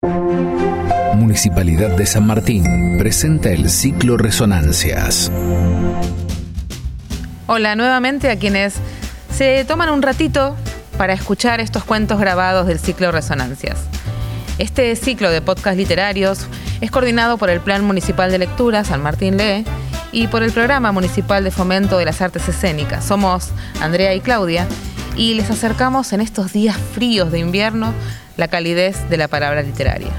Municipalidad de San Martín presenta el ciclo Resonancias. Hola nuevamente a quienes se toman un ratito para escuchar estos cuentos grabados del ciclo Resonancias. Este ciclo de podcast literarios es coordinado por el Plan Municipal de Lectura San Martín Lee y por el Programa Municipal de Fomento de las Artes Escénicas. Somos Andrea y Claudia y les acercamos en estos días fríos de invierno la calidez de la palabra literaria.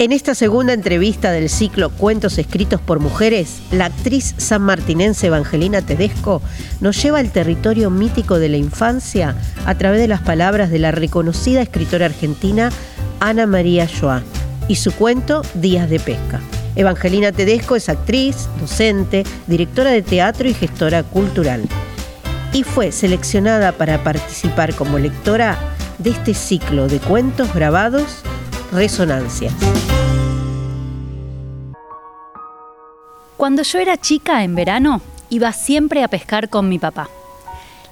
En esta segunda entrevista del ciclo Cuentos escritos por mujeres, la actriz sanmartinense Evangelina Tedesco nos lleva al territorio mítico de la infancia a través de las palabras de la reconocida escritora argentina Ana María Joa y su cuento Días de Pesca. Evangelina Tedesco es actriz, docente, directora de teatro y gestora cultural. Y fue seleccionada para participar como lectora de este ciclo de cuentos grabados Resonancias. Cuando yo era chica en verano, iba siempre a pescar con mi papá.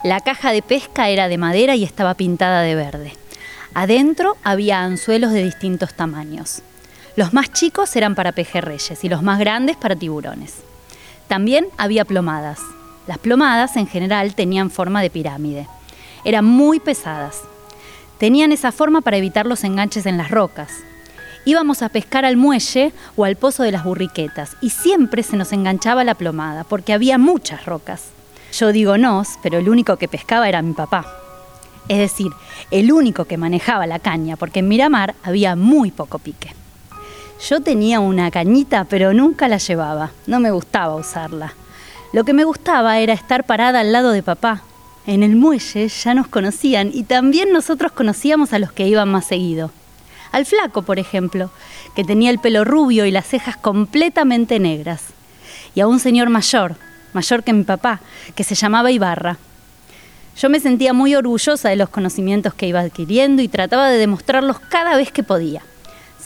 La caja de pesca era de madera y estaba pintada de verde. Adentro había anzuelos de distintos tamaños. Los más chicos eran para pejerreyes y los más grandes para tiburones. También había plomadas. Las plomadas en general tenían forma de pirámide. Eran muy pesadas. Tenían esa forma para evitar los enganches en las rocas. Íbamos a pescar al muelle o al pozo de las burriquetas y siempre se nos enganchaba la plomada porque había muchas rocas. Yo digo nos, pero el único que pescaba era mi papá. Es decir, el único que manejaba la caña porque en Miramar había muy poco pique. Yo tenía una cañita pero nunca la llevaba, no me gustaba usarla. Lo que me gustaba era estar parada al lado de papá, en el muelle ya nos conocían y también nosotros conocíamos a los que iban más seguido. Al flaco, por ejemplo, que tenía el pelo rubio y las cejas completamente negras. Y a un señor mayor, mayor que mi papá, que se llamaba Ibarra. Yo me sentía muy orgullosa de los conocimientos que iba adquiriendo y trataba de demostrarlos cada vez que podía.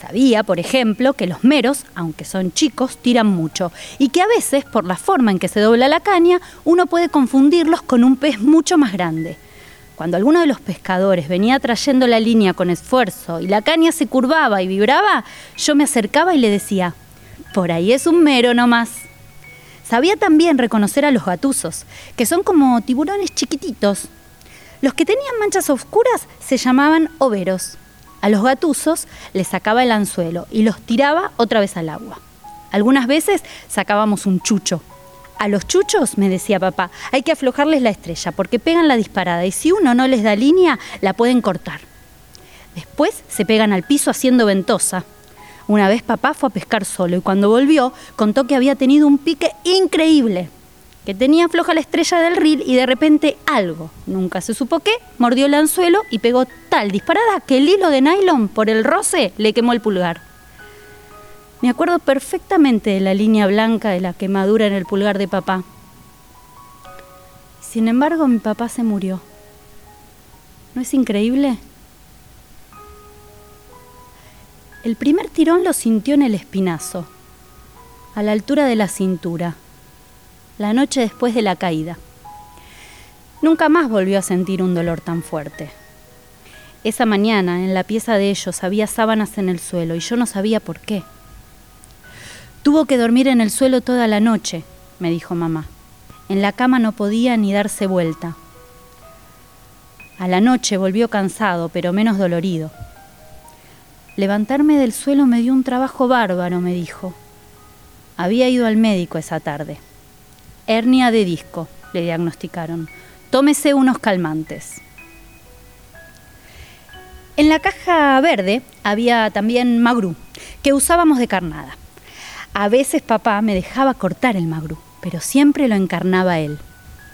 Sabía, por ejemplo, que los meros, aunque son chicos, tiran mucho y que a veces, por la forma en que se dobla la caña, uno puede confundirlos con un pez mucho más grande. Cuando alguno de los pescadores venía trayendo la línea con esfuerzo y la caña se curvaba y vibraba, yo me acercaba y le decía, por ahí es un mero nomás. Sabía también reconocer a los gatuzos, que son como tiburones chiquititos. Los que tenían manchas oscuras se llamaban overos. A los gatuzos les sacaba el anzuelo y los tiraba otra vez al agua. Algunas veces sacábamos un chucho. A los chuchos, me decía papá, hay que aflojarles la estrella porque pegan la disparada y si uno no les da línea, la pueden cortar. Después se pegan al piso haciendo ventosa. Una vez papá fue a pescar solo y cuando volvió contó que había tenido un pique increíble que tenía floja la estrella del reel y de repente algo, nunca se supo qué, mordió el anzuelo y pegó tal disparada que el hilo de nylon por el roce le quemó el pulgar. Me acuerdo perfectamente de la línea blanca de la quemadura en el pulgar de papá. Sin embargo, mi papá se murió. ¿No es increíble? El primer tirón lo sintió en el espinazo, a la altura de la cintura la noche después de la caída. Nunca más volvió a sentir un dolor tan fuerte. Esa mañana, en la pieza de ellos, había sábanas en el suelo y yo no sabía por qué. Tuvo que dormir en el suelo toda la noche, me dijo mamá. En la cama no podía ni darse vuelta. A la noche volvió cansado, pero menos dolorido. Levantarme del suelo me dio un trabajo bárbaro, me dijo. Había ido al médico esa tarde. Hernia de disco, le diagnosticaron. Tómese unos calmantes. En la caja verde había también magrú, que usábamos de carnada. A veces papá me dejaba cortar el magrú, pero siempre lo encarnaba él.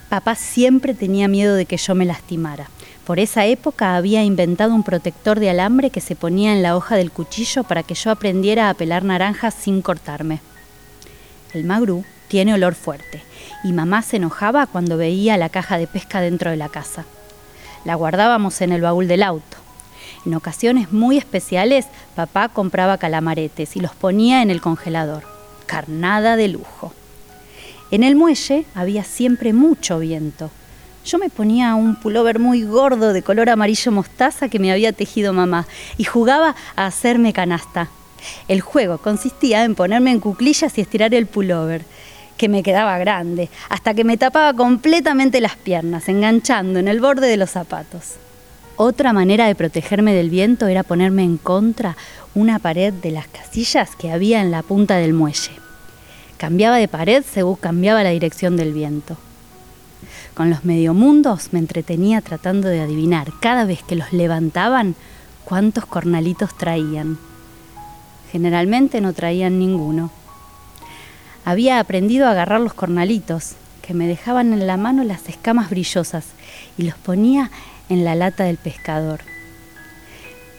Papá siempre tenía miedo de que yo me lastimara. Por esa época había inventado un protector de alambre que se ponía en la hoja del cuchillo para que yo aprendiera a pelar naranjas sin cortarme. El magrú tiene olor fuerte y mamá se enojaba cuando veía la caja de pesca dentro de la casa. La guardábamos en el baúl del auto. En ocasiones muy especiales, papá compraba calamaretes y los ponía en el congelador. Carnada de lujo. En el muelle había siempre mucho viento. Yo me ponía un pullover muy gordo de color amarillo mostaza que me había tejido mamá y jugaba a hacerme canasta. El juego consistía en ponerme en cuclillas y estirar el pullover, que me quedaba grande, hasta que me tapaba completamente las piernas, enganchando en el borde de los zapatos. Otra manera de protegerme del viento era ponerme en contra una pared de las casillas que había en la punta del muelle. Cambiaba de pared según cambiaba la dirección del viento. Con los mediomundos me entretenía tratando de adivinar cada vez que los levantaban cuántos cornalitos traían. Generalmente no traían ninguno. Había aprendido a agarrar los cornalitos, que me dejaban en la mano las escamas brillosas, y los ponía en la lata del pescador.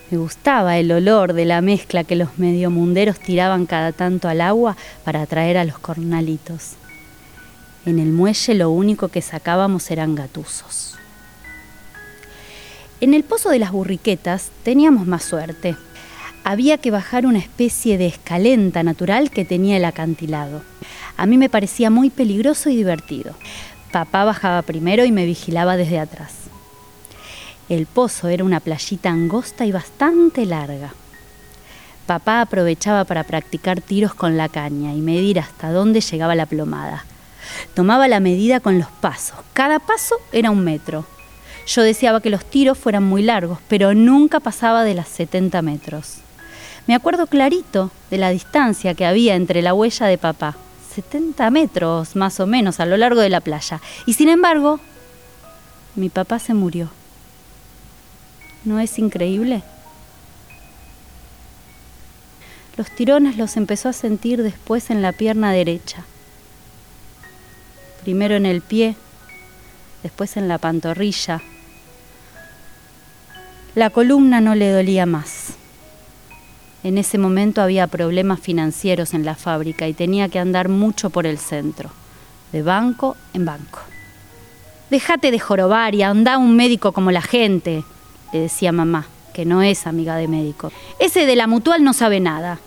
Me gustaba el olor de la mezcla que los mediomunderos tiraban cada tanto al agua para atraer a los cornalitos. En el muelle lo único que sacábamos eran gatusos. En el pozo de las burriquetas teníamos más suerte. Había que bajar una especie de escalenta natural que tenía el acantilado. A mí me parecía muy peligroso y divertido. Papá bajaba primero y me vigilaba desde atrás. El pozo era una playita angosta y bastante larga. Papá aprovechaba para practicar tiros con la caña y medir hasta dónde llegaba la plomada. Tomaba la medida con los pasos. Cada paso era un metro. Yo deseaba que los tiros fueran muy largos, pero nunca pasaba de las 70 metros. Me acuerdo clarito de la distancia que había entre la huella de papá. 70 metros más o menos a lo largo de la playa. Y sin embargo, mi papá se murió. ¿No es increíble? Los tirones los empezó a sentir después en la pierna derecha. Primero en el pie, después en la pantorrilla. La columna no le dolía más. En ese momento había problemas financieros en la fábrica y tenía que andar mucho por el centro, de banco en banco. Déjate de jorobar y anda a un médico como la gente, le decía mamá, que no es amiga de médico. Ese de la mutual no sabe nada.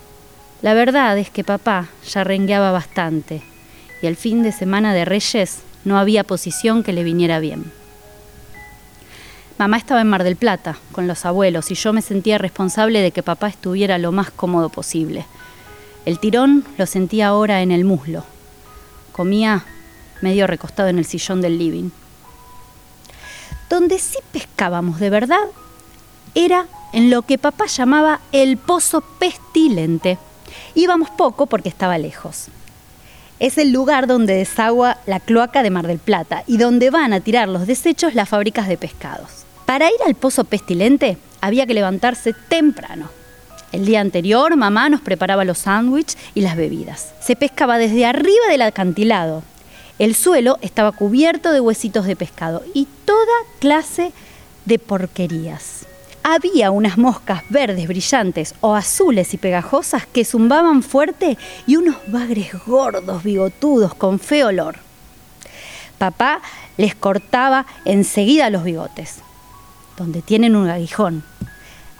La verdad es que papá ya rengueaba bastante y el fin de semana de Reyes no había posición que le viniera bien. Mamá estaba en Mar del Plata con los abuelos y yo me sentía responsable de que papá estuviera lo más cómodo posible. El tirón lo sentía ahora en el muslo. Comía medio recostado en el sillón del living. Donde sí pescábamos de verdad era en lo que papá llamaba el pozo pestilente. Íbamos poco porque estaba lejos. Es el lugar donde desagua la cloaca de Mar del Plata y donde van a tirar los desechos las fábricas de pescados. Para ir al pozo pestilente había que levantarse temprano. El día anterior mamá nos preparaba los sándwiches y las bebidas. Se pescaba desde arriba del acantilado, el suelo estaba cubierto de huesitos de pescado y toda clase de porquerías. Había unas moscas verdes brillantes o azules y pegajosas que zumbaban fuerte y unos bagres gordos, bigotudos, con feo olor. Papá les cortaba enseguida los bigotes, donde tienen un aguijón.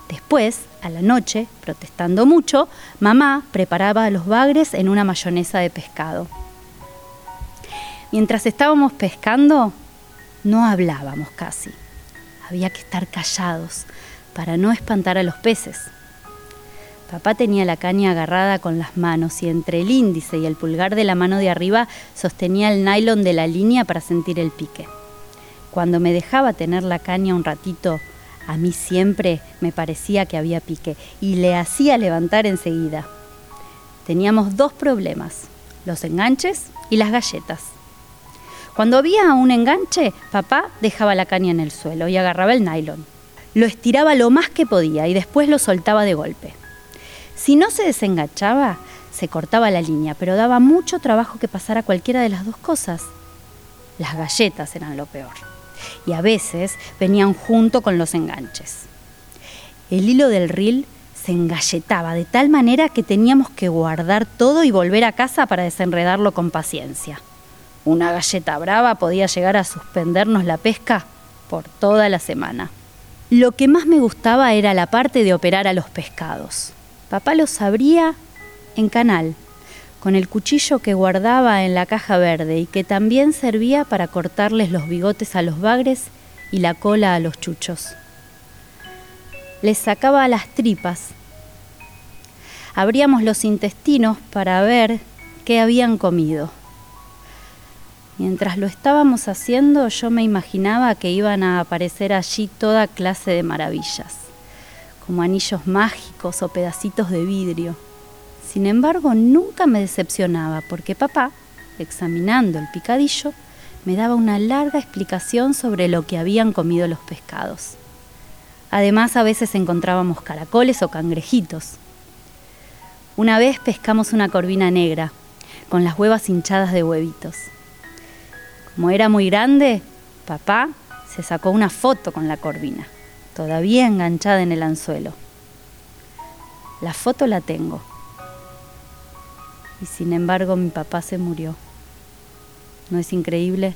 Después, a la noche, protestando mucho, mamá preparaba los bagres en una mayonesa de pescado. Mientras estábamos pescando, no hablábamos casi. Había que estar callados para no espantar a los peces. Papá tenía la caña agarrada con las manos y entre el índice y el pulgar de la mano de arriba sostenía el nylon de la línea para sentir el pique. Cuando me dejaba tener la caña un ratito, a mí siempre me parecía que había pique y le hacía levantar enseguida. Teníamos dos problemas, los enganches y las galletas. Cuando había un enganche, papá dejaba la caña en el suelo y agarraba el nylon. Lo estiraba lo más que podía y después lo soltaba de golpe. Si no se desenganchaba, se cortaba la línea, pero daba mucho trabajo que pasara cualquiera de las dos cosas. Las galletas eran lo peor. Y a veces venían junto con los enganches. El hilo del reel se engalletaba de tal manera que teníamos que guardar todo y volver a casa para desenredarlo con paciencia. Una galleta brava podía llegar a suspendernos la pesca por toda la semana. Lo que más me gustaba era la parte de operar a los pescados. Papá los abría en canal, con el cuchillo que guardaba en la caja verde y que también servía para cortarles los bigotes a los bagres y la cola a los chuchos. Les sacaba las tripas. Abríamos los intestinos para ver qué habían comido. Mientras lo estábamos haciendo, yo me imaginaba que iban a aparecer allí toda clase de maravillas, como anillos mágicos o pedacitos de vidrio. Sin embargo, nunca me decepcionaba porque papá, examinando el picadillo, me daba una larga explicación sobre lo que habían comido los pescados. Además, a veces encontrábamos caracoles o cangrejitos. Una vez pescamos una corvina negra, con las huevas hinchadas de huevitos. Como era muy grande, papá se sacó una foto con la corvina, todavía enganchada en el anzuelo. La foto la tengo. Y sin embargo mi papá se murió. ¿No es increíble?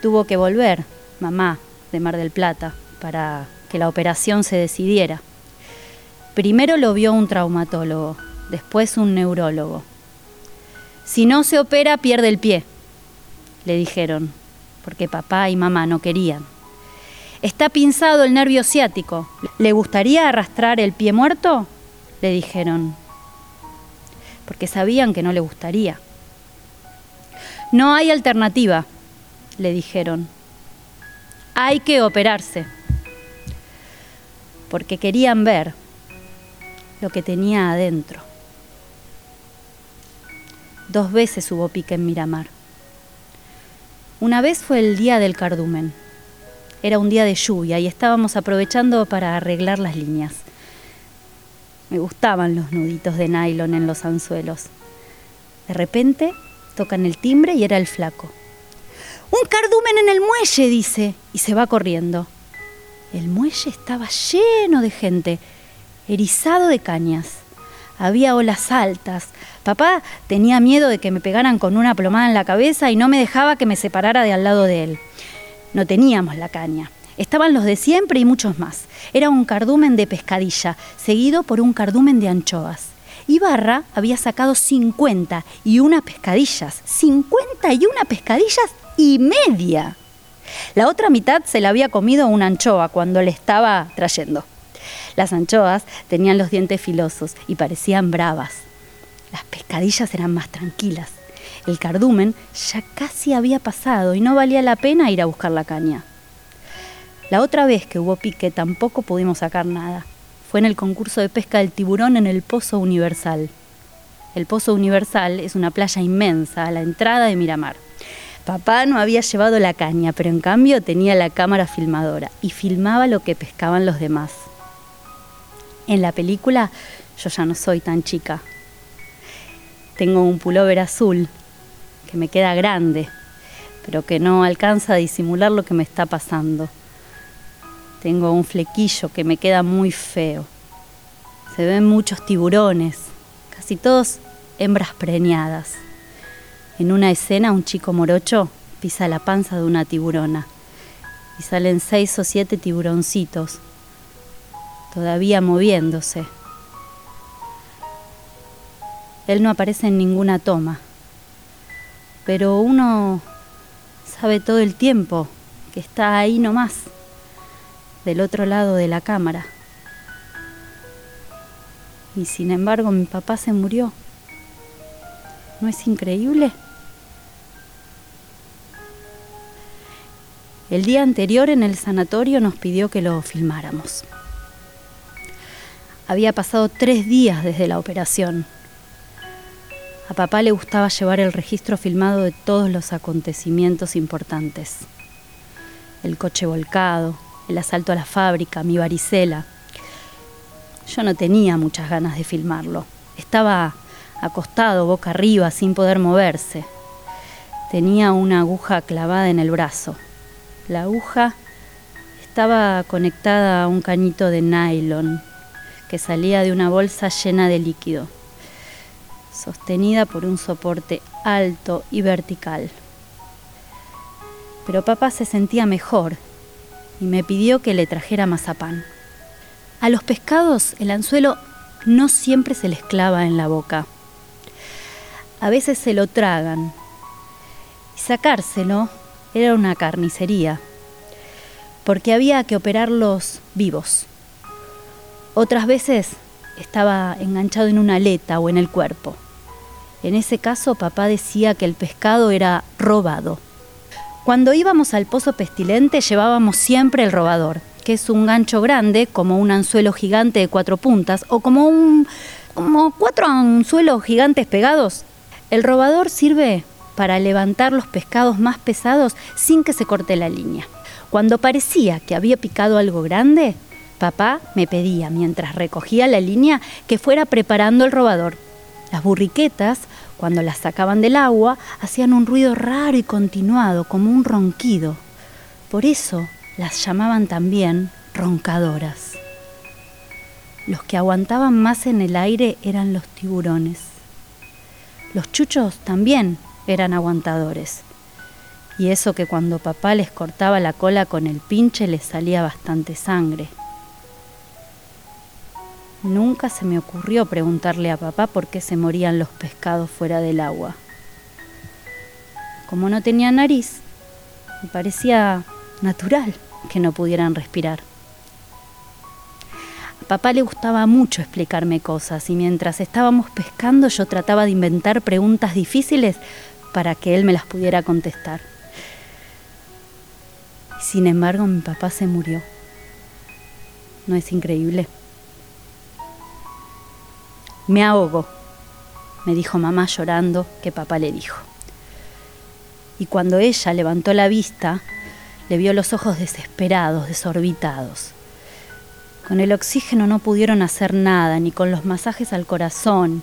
Tuvo que volver, mamá, de Mar del Plata, para que la operación se decidiera. Primero lo vio un traumatólogo, después un neurólogo. Si no se opera, pierde el pie, le dijeron, porque papá y mamá no querían. Está pinzado el nervio ciático. ¿Le gustaría arrastrar el pie muerto? Le dijeron, porque sabían que no le gustaría. No hay alternativa, le dijeron. Hay que operarse, porque querían ver lo que tenía adentro. Dos veces hubo pique en Miramar. Una vez fue el día del cardumen. Era un día de lluvia y estábamos aprovechando para arreglar las líneas. Me gustaban los nuditos de nylon en los anzuelos. De repente tocan el timbre y era el flaco. Un cardumen en el muelle, dice, y se va corriendo. El muelle estaba lleno de gente, erizado de cañas. Había olas altas. Papá tenía miedo de que me pegaran con una plomada en la cabeza y no me dejaba que me separara de al lado de él. No teníamos la caña. Estaban los de siempre y muchos más. Era un cardumen de pescadilla, seguido por un cardumen de anchoas. Ibarra había sacado 50 y una pescadillas. 50 y una pescadillas y media. La otra mitad se la había comido una anchoa cuando le estaba trayendo. Las anchoas tenían los dientes filosos y parecían bravas. Las pescadillas eran más tranquilas. El cardumen ya casi había pasado y no valía la pena ir a buscar la caña. La otra vez que hubo pique tampoco pudimos sacar nada. Fue en el concurso de pesca del tiburón en el Pozo Universal. El Pozo Universal es una playa inmensa a la entrada de Miramar. Papá no había llevado la caña, pero en cambio tenía la cámara filmadora y filmaba lo que pescaban los demás. En la película yo ya no soy tan chica. Tengo un pullover azul que me queda grande, pero que no alcanza a disimular lo que me está pasando. Tengo un flequillo que me queda muy feo. Se ven muchos tiburones, casi todos hembras preñadas. En una escena un chico morocho pisa la panza de una tiburona y salen seis o siete tiburoncitos todavía moviéndose. Él no aparece en ninguna toma, pero uno sabe todo el tiempo que está ahí nomás, del otro lado de la cámara. Y sin embargo mi papá se murió. ¿No es increíble? El día anterior en el sanatorio nos pidió que lo filmáramos. Había pasado tres días desde la operación. A papá le gustaba llevar el registro filmado de todos los acontecimientos importantes. El coche volcado, el asalto a la fábrica, mi varicela. Yo no tenía muchas ganas de filmarlo. Estaba acostado boca arriba sin poder moverse. Tenía una aguja clavada en el brazo. La aguja estaba conectada a un cañito de nylon que salía de una bolsa llena de líquido, sostenida por un soporte alto y vertical. Pero papá se sentía mejor y me pidió que le trajera mazapán. A los pescados el anzuelo no siempre se les clava en la boca. A veces se lo tragan. Y sacárselo era una carnicería, porque había que operarlos vivos. Otras veces estaba enganchado en una aleta o en el cuerpo. En ese caso papá decía que el pescado era robado. Cuando íbamos al pozo pestilente llevábamos siempre el robador, que es un gancho grande, como un anzuelo gigante de cuatro puntas, o como como cuatro anzuelos gigantes pegados. El robador sirve para levantar los pescados más pesados sin que se corte la línea. Cuando parecía que había picado algo grande, papá me pedía, mientras recogía la línea, que fuera preparando el robador. Las burriquetas, cuando las sacaban del agua, hacían un ruido raro y continuado, como un ronquido. Por eso las llamaban también roncadoras. Los que aguantaban más en el aire eran los tiburones. Los chuchos también eran aguantadores. Y eso que cuando papá les cortaba la cola con el pinche les salía bastante sangre. Nunca se me ocurrió preguntarle a papá por qué se morían los pescados fuera del agua. Como no tenía nariz, me parecía natural que no pudieran respirar. A papá le gustaba mucho explicarme cosas y mientras estábamos pescando yo trataba de inventar preguntas difíciles para que él me las pudiera contestar. sin embargo mi papá se murió. ¿No es increíble? Me ahogo, me dijo mamá llorando que papá le dijo. Y cuando ella levantó la vista, le vio los ojos desesperados, desorbitados. Con el oxígeno no pudieron hacer nada, ni con los masajes al corazón,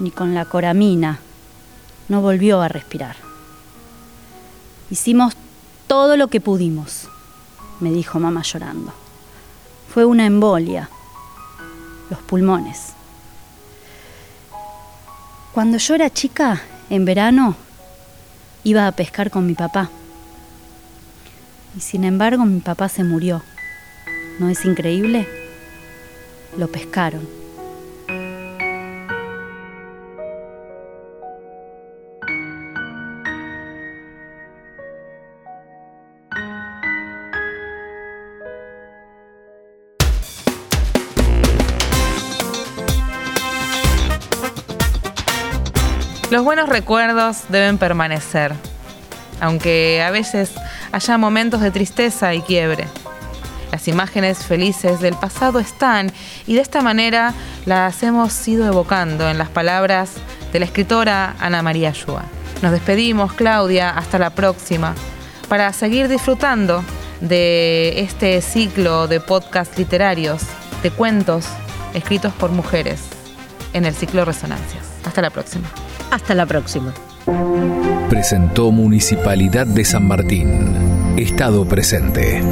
ni con la coramina. No volvió a respirar. Hicimos todo lo que pudimos, me dijo mamá llorando. Fue una embolia, los pulmones. Cuando yo era chica, en verano, iba a pescar con mi papá. Y sin embargo mi papá se murió. ¿No es increíble? Lo pescaron. Los buenos recuerdos deben permanecer, aunque a veces haya momentos de tristeza y quiebre. Las imágenes felices del pasado están y de esta manera las hemos ido evocando en las palabras de la escritora Ana María Shua. Nos despedimos, Claudia, hasta la próxima, para seguir disfrutando de este ciclo de podcasts literarios, de cuentos escritos por mujeres en el ciclo Resonancias. Hasta la próxima. Hasta la próxima. Presentó Municipalidad de San Martín. Estado presente.